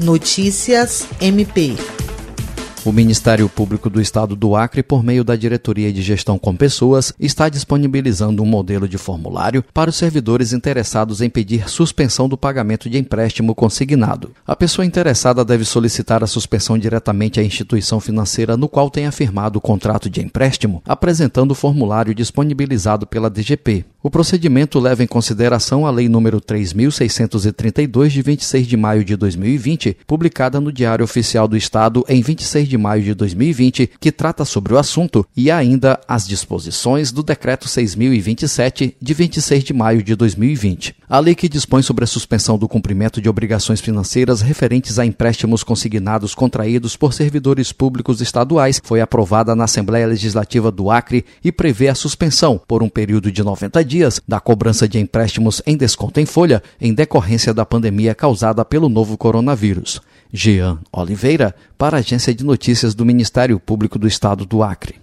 Notícias MP. O Ministério Público do Estado do Acre, por meio da Diretoria de Gestão com Pessoas, está disponibilizando um modelo de formulário para os servidores interessados em pedir suspensão do pagamento de empréstimo consignado. A pessoa interessada deve solicitar a suspensão diretamente à instituição financeira no qual tenha firmado o contrato de empréstimo, apresentando o formulário disponibilizado pela DGP. O procedimento leva em consideração a Lei nº 3.632, de 26 de maio de 2020, publicada no Diário Oficial do Estado em 26 de maio de 2020, que trata sobre o assunto, e ainda as disposições do Decreto 6.027, de 26 de maio de 2020. A lei que dispõe sobre a suspensão do cumprimento de obrigações financeiras referentes a empréstimos consignados contraídos por servidores públicos estaduais foi aprovada na Assembleia Legislativa do Acre e prevê a suspensão, por um período de 90 dias, da cobrança de empréstimos em desconto em folha em decorrência da pandemia causada pelo novo coronavírus. Jean Oliveira, para a Agência de Notícias do Ministério Público do Estado do Acre.